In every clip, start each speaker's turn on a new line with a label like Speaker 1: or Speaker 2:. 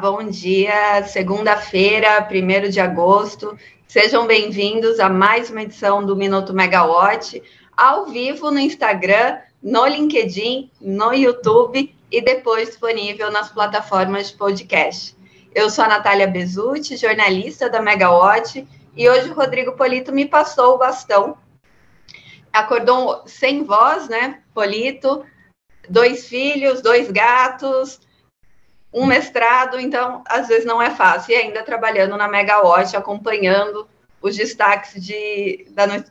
Speaker 1: bom dia. Segunda-feira, 1 de agosto. Sejam bem-vindos a mais uma edição do Minuto Megawatt, ao vivo no Instagram, no LinkedIn, no YouTube e depois disponível nas plataformas de podcast. Eu sou a Natália Bezutti, jornalista da Megawatt, e hoje o Rodrigo Polito me passou o bastão. Acordou sem voz, né, Polito? Dois filhos, dois gatos, um mestrado, então às vezes não é fácil. E ainda trabalhando na Megawatt, acompanhando os destaques de,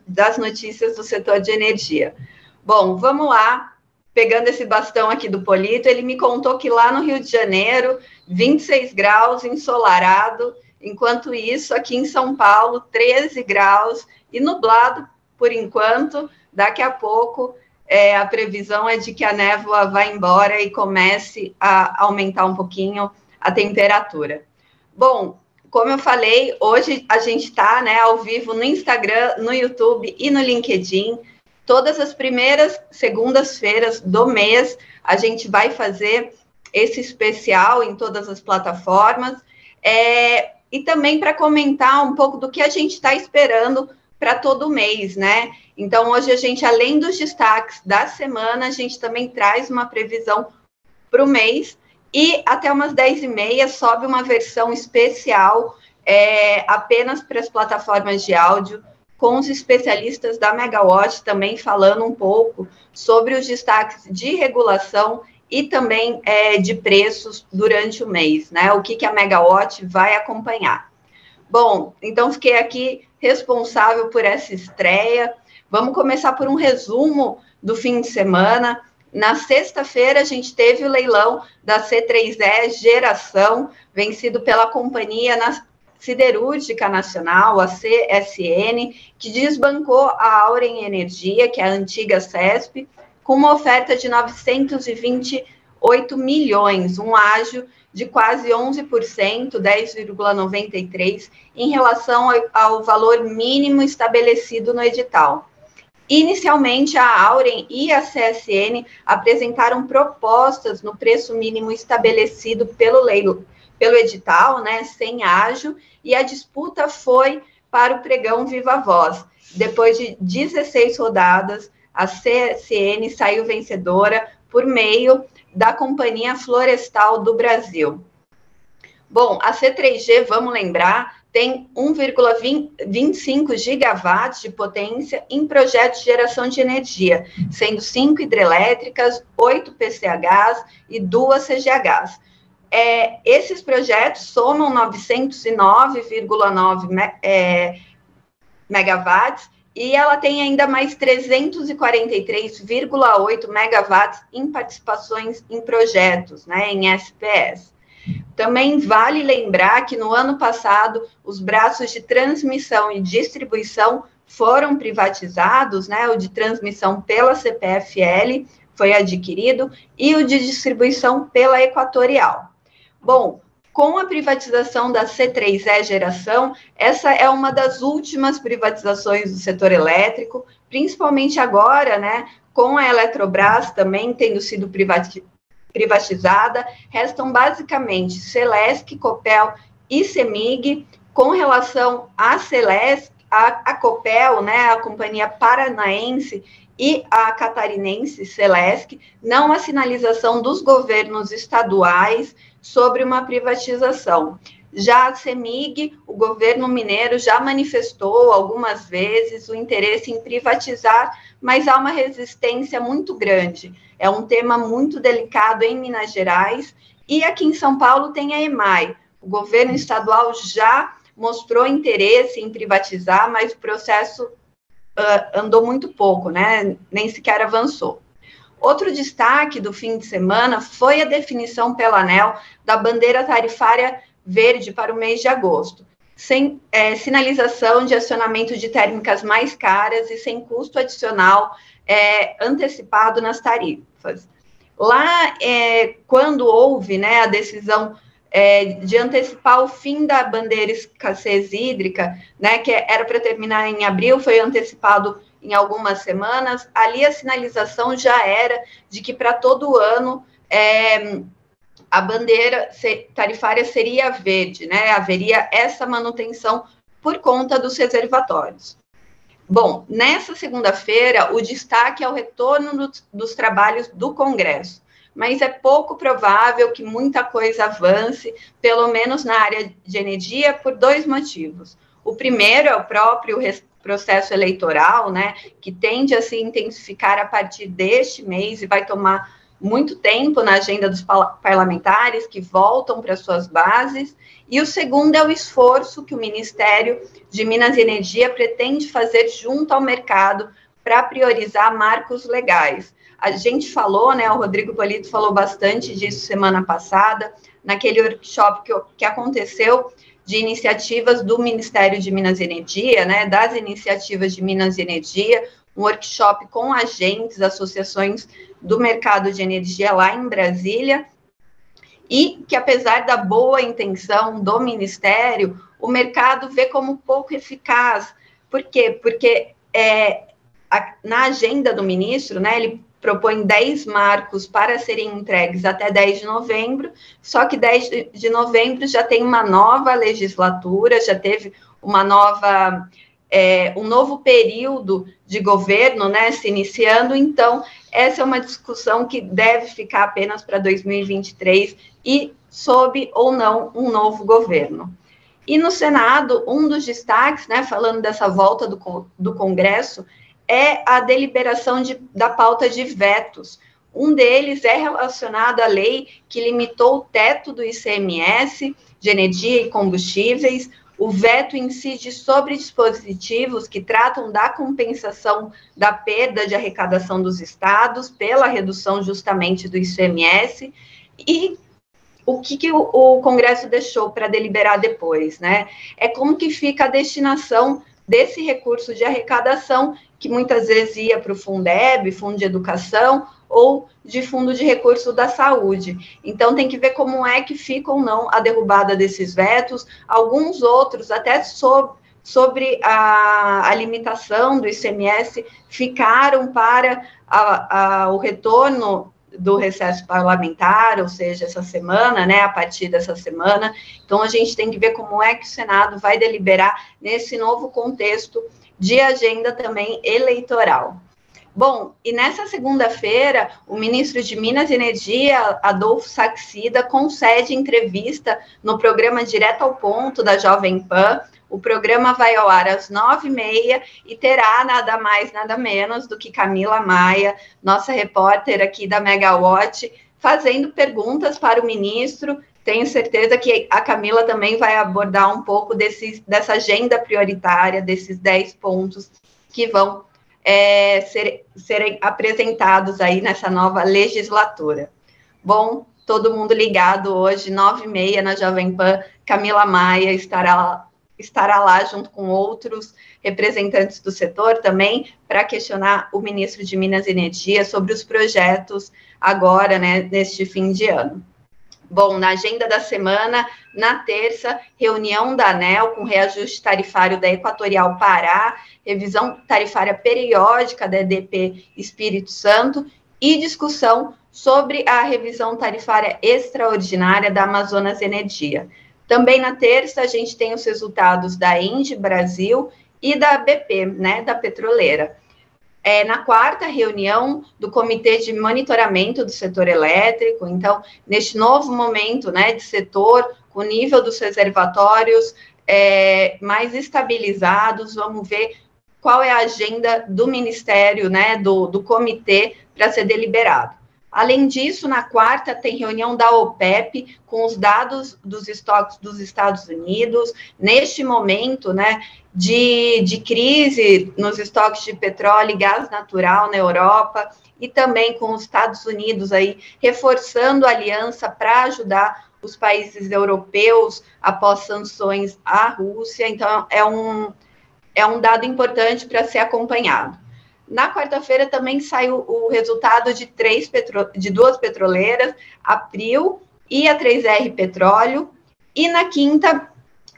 Speaker 1: das notícias do setor de energia. Bom, vamos lá. Pegando esse bastão aqui do Polito, ele me contou que lá no Rio de Janeiro, 26 graus, ensolarado. Enquanto isso, aqui em São Paulo, 13 graus e nublado por enquanto. Daqui a pouco é, a previsão é de que a névoa vá embora e comece a aumentar um pouquinho a temperatura. Bom, como eu falei, hoje a gente está né, ao vivo no Instagram, no YouTube e no LinkedIn. Todas as primeiras segundas-feiras do mês, a gente vai fazer esse especial em todas as plataformas. É, e também para comentar um pouco do que a gente está esperando para todo mês, né? Então, hoje a gente, além dos destaques da semana, a gente também traz uma previsão para o mês e até umas 10 e meia sobe uma versão especial é, apenas para as plataformas de áudio, com os especialistas da Megawatt também falando um pouco sobre os destaques de regulação e também é, de preços durante o mês, né? O que, que a Megawatt vai acompanhar. Bom, então fiquei aqui responsável por essa estreia. Vamos começar por um resumo do fim de semana. Na sexta-feira, a gente teve o leilão da C3E Geração, vencido pela Companhia Siderúrgica Nacional, a CSN, que desbancou a Auren Energia, que é a antiga CESP, com uma oferta de 928 milhões, um ágio de quase 11%, 10,93%, em relação ao valor mínimo estabelecido no edital. Inicialmente, a Auren e a CSN apresentaram propostas no preço mínimo estabelecido pelo leilo, pelo edital, né, sem ágio, e a disputa foi para o pregão Viva Voz. Depois de 16 rodadas, a CSN saiu vencedora por meio da Companhia Florestal do Brasil. Bom, a C3G, vamos lembrar, tem 1,25 gigawatts de potência em projetos de geração de energia, sendo cinco hidrelétricas, oito PCHs e duas CGHs. É, esses projetos somam 909,9 é, megawatts e ela tem ainda mais 343,8 megawatts em participações em projetos, né, em SPS. Também vale lembrar que no ano passado os braços de transmissão e distribuição foram privatizados, né? O de transmissão pela CPFL foi adquirido e o de distribuição pela Equatorial. Bom, com a privatização da C3E Geração, essa é uma das últimas privatizações do setor elétrico, principalmente agora, né, com a Eletrobras também tendo sido privatizada, restam basicamente Celesc, Copel e Semig. Com relação à Celesc, a, a Copel, né, a companhia paranaense, e a catarinense Celesc, não a sinalização dos governos estaduais sobre uma privatização. Já a CEMIG, o governo mineiro já manifestou algumas vezes o interesse em privatizar, mas há uma resistência muito grande. É um tema muito delicado em Minas Gerais e aqui em São Paulo tem a EMAI. O governo estadual já mostrou interesse em privatizar, mas o processo uh, andou muito pouco, né? Nem sequer avançou. Outro destaque do fim de semana foi a definição pela ANEL da bandeira tarifária verde para o mês de agosto, sem é, sinalização de acionamento de térmicas mais caras e sem custo adicional é, antecipado nas tarifas. Lá, é, quando houve né, a decisão é, de antecipar o fim da bandeira escassez hídrica, né, que era para terminar em abril, foi antecipado em algumas semanas, ali a sinalização já era de que para todo ano é, a bandeira tarifária seria verde, né? Haveria essa manutenção por conta dos reservatórios. Bom, nessa segunda-feira, o destaque é o retorno do, dos trabalhos do Congresso, mas é pouco provável que muita coisa avance, pelo menos na área de energia, por dois motivos. O primeiro é o próprio processo eleitoral, né, que tende a se intensificar a partir deste mês e vai tomar muito tempo na agenda dos parlamentares que voltam para suas bases, e o segundo é o esforço que o Ministério de Minas e Energia pretende fazer junto ao mercado para priorizar marcos legais. A gente falou, né, o Rodrigo Polito falou bastante disso semana passada, naquele workshop que, que aconteceu de iniciativas do Ministério de Minas e Energia, né, das iniciativas de Minas e Energia, um workshop com agentes, associações do mercado de energia lá em Brasília, e que apesar da boa intenção do Ministério, o mercado vê como pouco eficaz. Por quê? Porque é, a, na agenda do ministro, né, ele propõe 10 marcos para serem entregues até 10 de novembro, só que 10 de novembro já tem uma nova legislatura, já teve uma nova é, um novo período de governo, né, se iniciando, então essa é uma discussão que deve ficar apenas para 2023 e sob ou não um novo governo. E no Senado, um dos destaques, né, falando dessa volta do, do Congresso, é a deliberação de, da pauta de vetos. Um deles é relacionado à lei que limitou o teto do ICMS de energia e combustíveis, o veto incide sobre dispositivos que tratam da compensação da perda de arrecadação dos estados pela redução justamente do ICMS e o que, que o, o Congresso deixou para deliberar depois, né? É como que fica a destinação desse recurso de arrecadação que muitas vezes ia para o Fundeb, Fundo de Educação, ou de fundo de recurso da saúde. Então, tem que ver como é que fica ou não a derrubada desses vetos. Alguns outros, até sobre, sobre a, a limitação do ICMS, ficaram para a, a, o retorno do recesso parlamentar, ou seja, essa semana, né, a partir dessa semana. Então, a gente tem que ver como é que o Senado vai deliberar nesse novo contexto de agenda também eleitoral. Bom, e nessa segunda-feira, o ministro de Minas e Energia, Adolfo Saxida, concede entrevista no programa Direto ao Ponto da Jovem Pan. O programa vai ao ar às nove e meia e terá nada mais, nada menos do que Camila Maia, nossa repórter aqui da Megawatt, fazendo perguntas para o ministro. Tenho certeza que a Camila também vai abordar um pouco desse, dessa agenda prioritária, desses dez pontos que vão é, ser, serem apresentados aí nessa nova legislatura. Bom, todo mundo ligado hoje, nove e meia na Jovem Pan, Camila Maia estará, estará lá junto com outros representantes do setor também para questionar o ministro de Minas e Energia sobre os projetos agora, né, neste fim de ano. Bom, na agenda da semana, na terça, reunião da ANEL com reajuste tarifário da Equatorial Pará, revisão tarifária periódica da EDP Espírito Santo e discussão sobre a revisão tarifária extraordinária da Amazonas Energia. Também na terça, a gente tem os resultados da Indy Brasil e da BP, né, da petroleira é, na quarta reunião do Comitê de Monitoramento do Setor Elétrico. Então, neste novo momento né, de setor, com o nível dos reservatórios é, mais estabilizados, vamos ver qual é a agenda do Ministério, né, do, do comitê, para ser deliberado. Além disso, na quarta tem reunião da OPEP com os dados dos estoques dos Estados Unidos. Neste momento, né, de, de crise nos estoques de petróleo e gás natural na Europa e também com os Estados Unidos aí reforçando a aliança para ajudar os países europeus após sanções à Rússia. Então é um é um dado importante para ser acompanhado. Na quarta-feira também saiu o resultado de três petro... de duas petroleiras, a e a 3R Petróleo. E na quinta,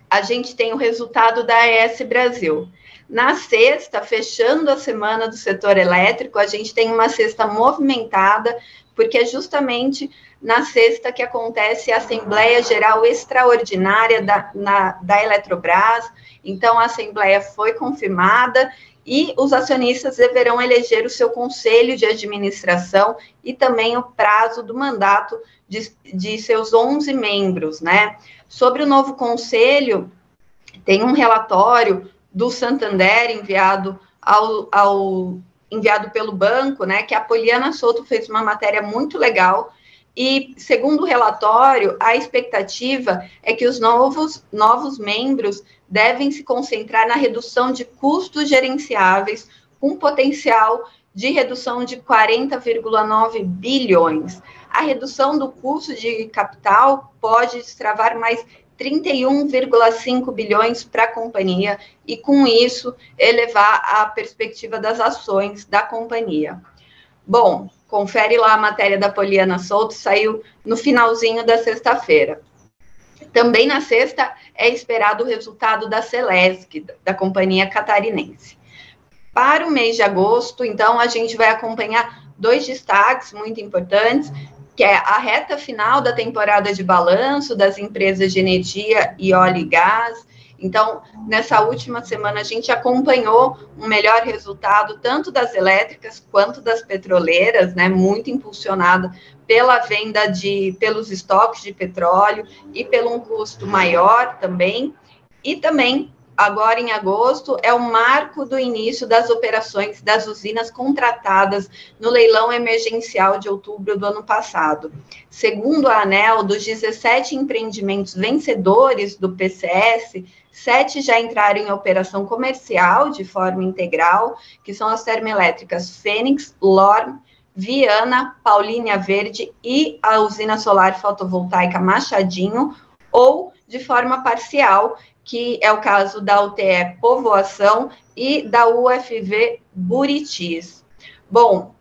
Speaker 1: a gente tem o resultado da AES Brasil. Na sexta, fechando a semana do setor elétrico, a gente tem uma sexta movimentada, porque é justamente na sexta que acontece a Assembleia Geral Extraordinária da, na, da Eletrobras. Então, a Assembleia foi confirmada e os acionistas deverão eleger o seu conselho de administração e também o prazo do mandato de, de seus 11 membros, né? Sobre o novo conselho, tem um relatório do Santander enviado ao, ao enviado pelo banco, né, que a Poliana Souto fez uma matéria muito legal e, segundo o relatório, a expectativa é que os novos, novos membros devem se concentrar na redução de custos gerenciáveis, com potencial de redução de 40,9 bilhões. A redução do custo de capital pode destravar mais 31,5 bilhões para a companhia e, com isso, elevar a perspectiva das ações da companhia. Bom, confere lá a matéria da Poliana Souto, saiu no finalzinho da sexta-feira. Também na sexta é esperado o resultado da Celesc, da companhia catarinense. Para o mês de agosto, então, a gente vai acompanhar dois destaques muito importantes que é a reta final da temporada de balanço das empresas de energia e óleo e gás. Então, nessa última semana, a gente acompanhou um melhor resultado tanto das elétricas quanto das petroleiras, né, muito impulsionada pela venda de, pelos estoques de petróleo e pelo um custo maior também, e também agora em agosto, é o marco do início das operações das usinas contratadas no leilão emergencial de outubro do ano passado. Segundo a ANEL, dos 17 empreendimentos vencedores do PCS, sete já entraram em operação comercial de forma integral, que são as termoelétricas Fênix, Lorm, Viana, Paulínia Verde e a usina solar fotovoltaica Machadinho, ou de forma parcial, que é o caso da UTE Povoação e da UFV Buritis. Bom,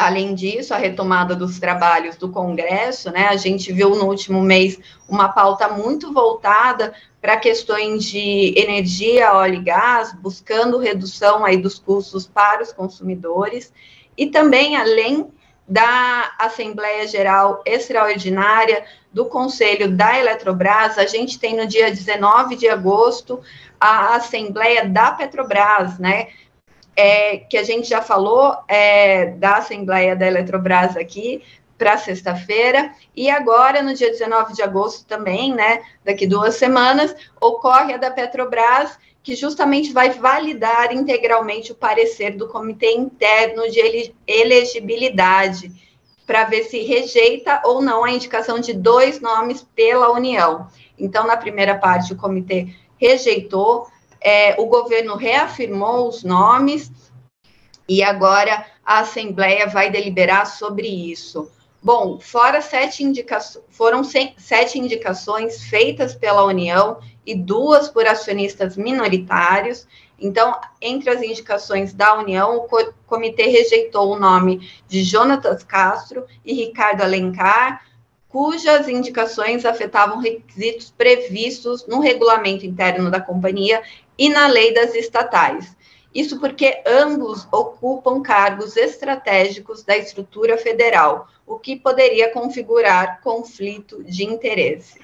Speaker 1: além disso, a retomada dos trabalhos do Congresso, né? A gente viu no último mês uma pauta muito voltada para questões de energia, óleo e gás, buscando redução aí dos custos para os consumidores e também além da Assembleia Geral Extraordinária do Conselho da Eletrobras, a gente tem no dia 19 de agosto a Assembleia da Petrobras, né? É, que a gente já falou é, da Assembleia da Eletrobras aqui para sexta-feira, e agora, no dia 19 de agosto também, né? Daqui duas semanas, ocorre a da Petrobras que justamente vai validar integralmente o parecer do Comitê Interno de Elegibilidade, para ver se rejeita ou não a indicação de dois nomes pela União. Então, na primeira parte, o comitê rejeitou, é, o governo reafirmou os nomes e agora a Assembleia vai deliberar sobre isso. Bom, fora sete indicações, foram sete indicações feitas pela União e duas por acionistas minoritários. Então, entre as indicações da União, o comitê rejeitou o nome de Jonatas Castro e Ricardo Alencar, cujas indicações afetavam requisitos previstos no regulamento interno da companhia e na lei das estatais. Isso porque ambos ocupam cargos estratégicos da estrutura federal, o que poderia configurar conflito de interesse.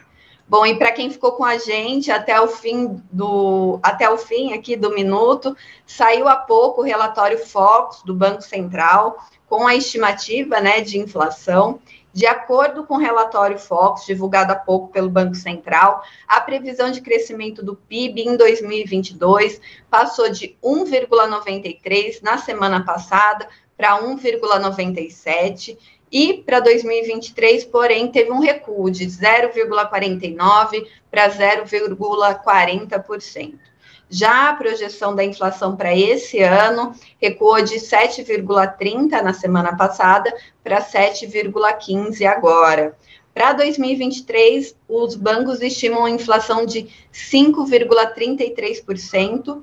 Speaker 1: Bom, e para quem ficou com a gente até o fim do até o fim aqui do minuto, saiu há pouco o relatório Focus do Banco Central com a estimativa, né, de inflação. De acordo com o relatório Focus divulgado há pouco pelo Banco Central, a previsão de crescimento do PIB em 2022 passou de 1,93 na semana passada para 1,97 e para 2023, porém, teve um recuo de 0,49% para 0,40%. Já a projeção da inflação para esse ano recuou de 7,30% na semana passada para 7,15% agora. Para 2023, os bancos estimam a inflação de 5,33%,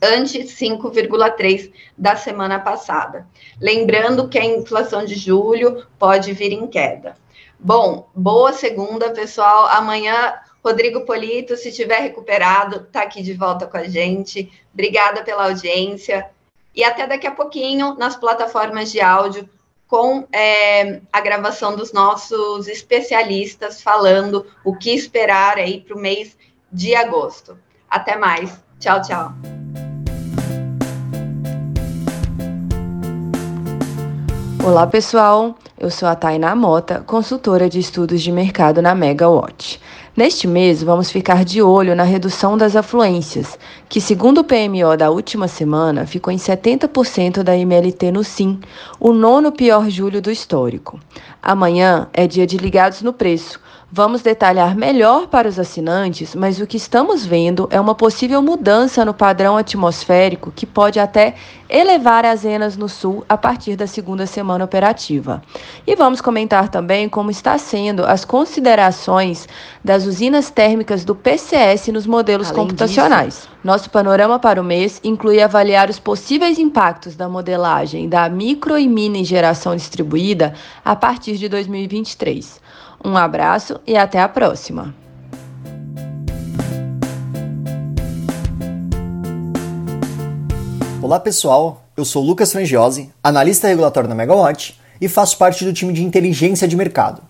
Speaker 1: ante 5,3 da semana passada. Lembrando que a inflação de julho pode vir em queda. Bom, boa segunda, pessoal. Amanhã Rodrigo Polito, se tiver recuperado, está aqui de volta com a gente. Obrigada pela audiência. E até daqui a pouquinho nas plataformas de áudio com é, a gravação dos nossos especialistas falando o que esperar aí para o mês de agosto. Até mais. Tchau, tchau.
Speaker 2: Olá, pessoal. Eu sou a Tainá Mota, consultora de estudos de mercado na Megawatt. Neste mês, vamos ficar de olho na redução das afluências, que, segundo o PMO da última semana, ficou em 70% da MLT no SIM, o nono pior julho do histórico. Amanhã é dia de ligados no preço, Vamos detalhar melhor para os assinantes, mas o que estamos vendo é uma possível mudança no padrão atmosférico que pode até elevar as enas no sul a partir da segunda semana operativa. E vamos comentar também como está sendo as considerações das usinas térmicas do PCS nos modelos Além computacionais. Disso, Nosso panorama para o mês inclui avaliar os possíveis impactos da modelagem da micro e mini geração distribuída a partir de 2023. Um abraço e até a próxima!
Speaker 3: Olá pessoal, eu sou Lucas Frangiosi, analista regulatório da Megawatt e faço parte do time de inteligência de mercado.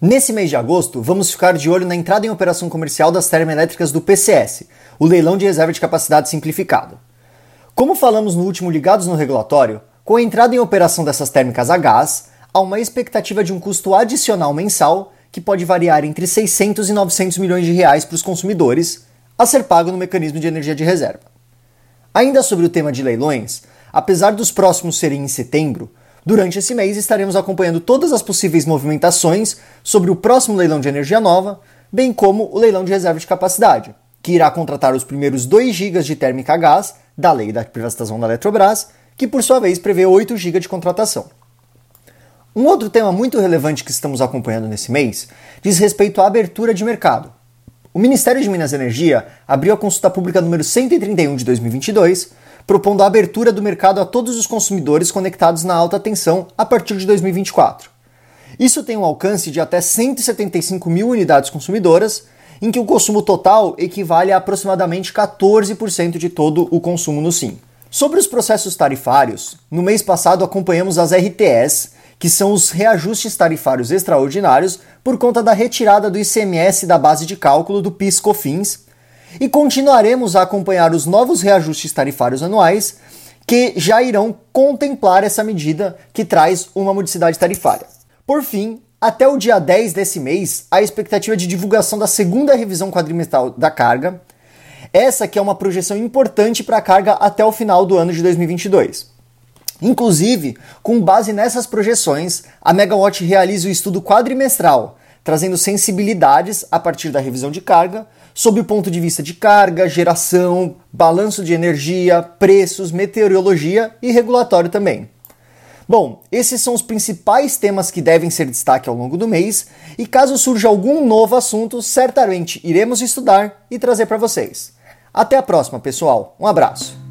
Speaker 3: Nesse mês de agosto, vamos ficar de olho na entrada em operação comercial das termoelétricas do PCS, o leilão de reserva de capacidade simplificado. Como falamos no último Ligados no Regulatório, com a entrada em operação dessas térmicas a gás, há uma expectativa de um custo adicional mensal que pode variar entre 600 e 900 milhões de reais para os consumidores, a ser pago no mecanismo de energia de reserva. Ainda sobre o tema de leilões, apesar dos próximos serem em setembro, durante esse mês estaremos acompanhando todas as possíveis movimentações sobre o próximo leilão de energia nova, bem como o leilão de reserva de capacidade, que irá contratar os primeiros 2 GB de térmica a gás da lei da privatização da Eletrobras, que por sua vez prevê 8 GB de contratação. Um outro tema muito relevante que estamos acompanhando nesse mês diz respeito à abertura de mercado. O Ministério de Minas e Energia abriu a consulta pública número 131 de 2022, propondo a abertura do mercado a todos os consumidores conectados na alta tensão a partir de 2024. Isso tem um alcance de até 175 mil unidades consumidoras, em que o consumo total equivale a aproximadamente 14% de todo o consumo no SIM. Sobre os processos tarifários, no mês passado acompanhamos as RTS, que são os reajustes tarifários extraordinários por conta da retirada do ICMS da base de cálculo do PIS/COFINS, e continuaremos a acompanhar os novos reajustes tarifários anuais que já irão contemplar essa medida que traz uma modicidade tarifária. Por fim, até o dia 10 desse mês, a expectativa de divulgação da segunda revisão quadrimestral da carga, essa que é uma projeção importante para a carga até o final do ano de 2022. Inclusive, com base nessas projeções, a Megawatt realiza o estudo quadrimestral, trazendo sensibilidades a partir da revisão de carga, sob o ponto de vista de carga, geração, balanço de energia, preços, meteorologia e regulatório também. Bom, esses são os principais temas que devem ser destaque ao longo do mês, e caso surja algum novo assunto, certamente iremos estudar e trazer para vocês. Até a próxima, pessoal. Um abraço.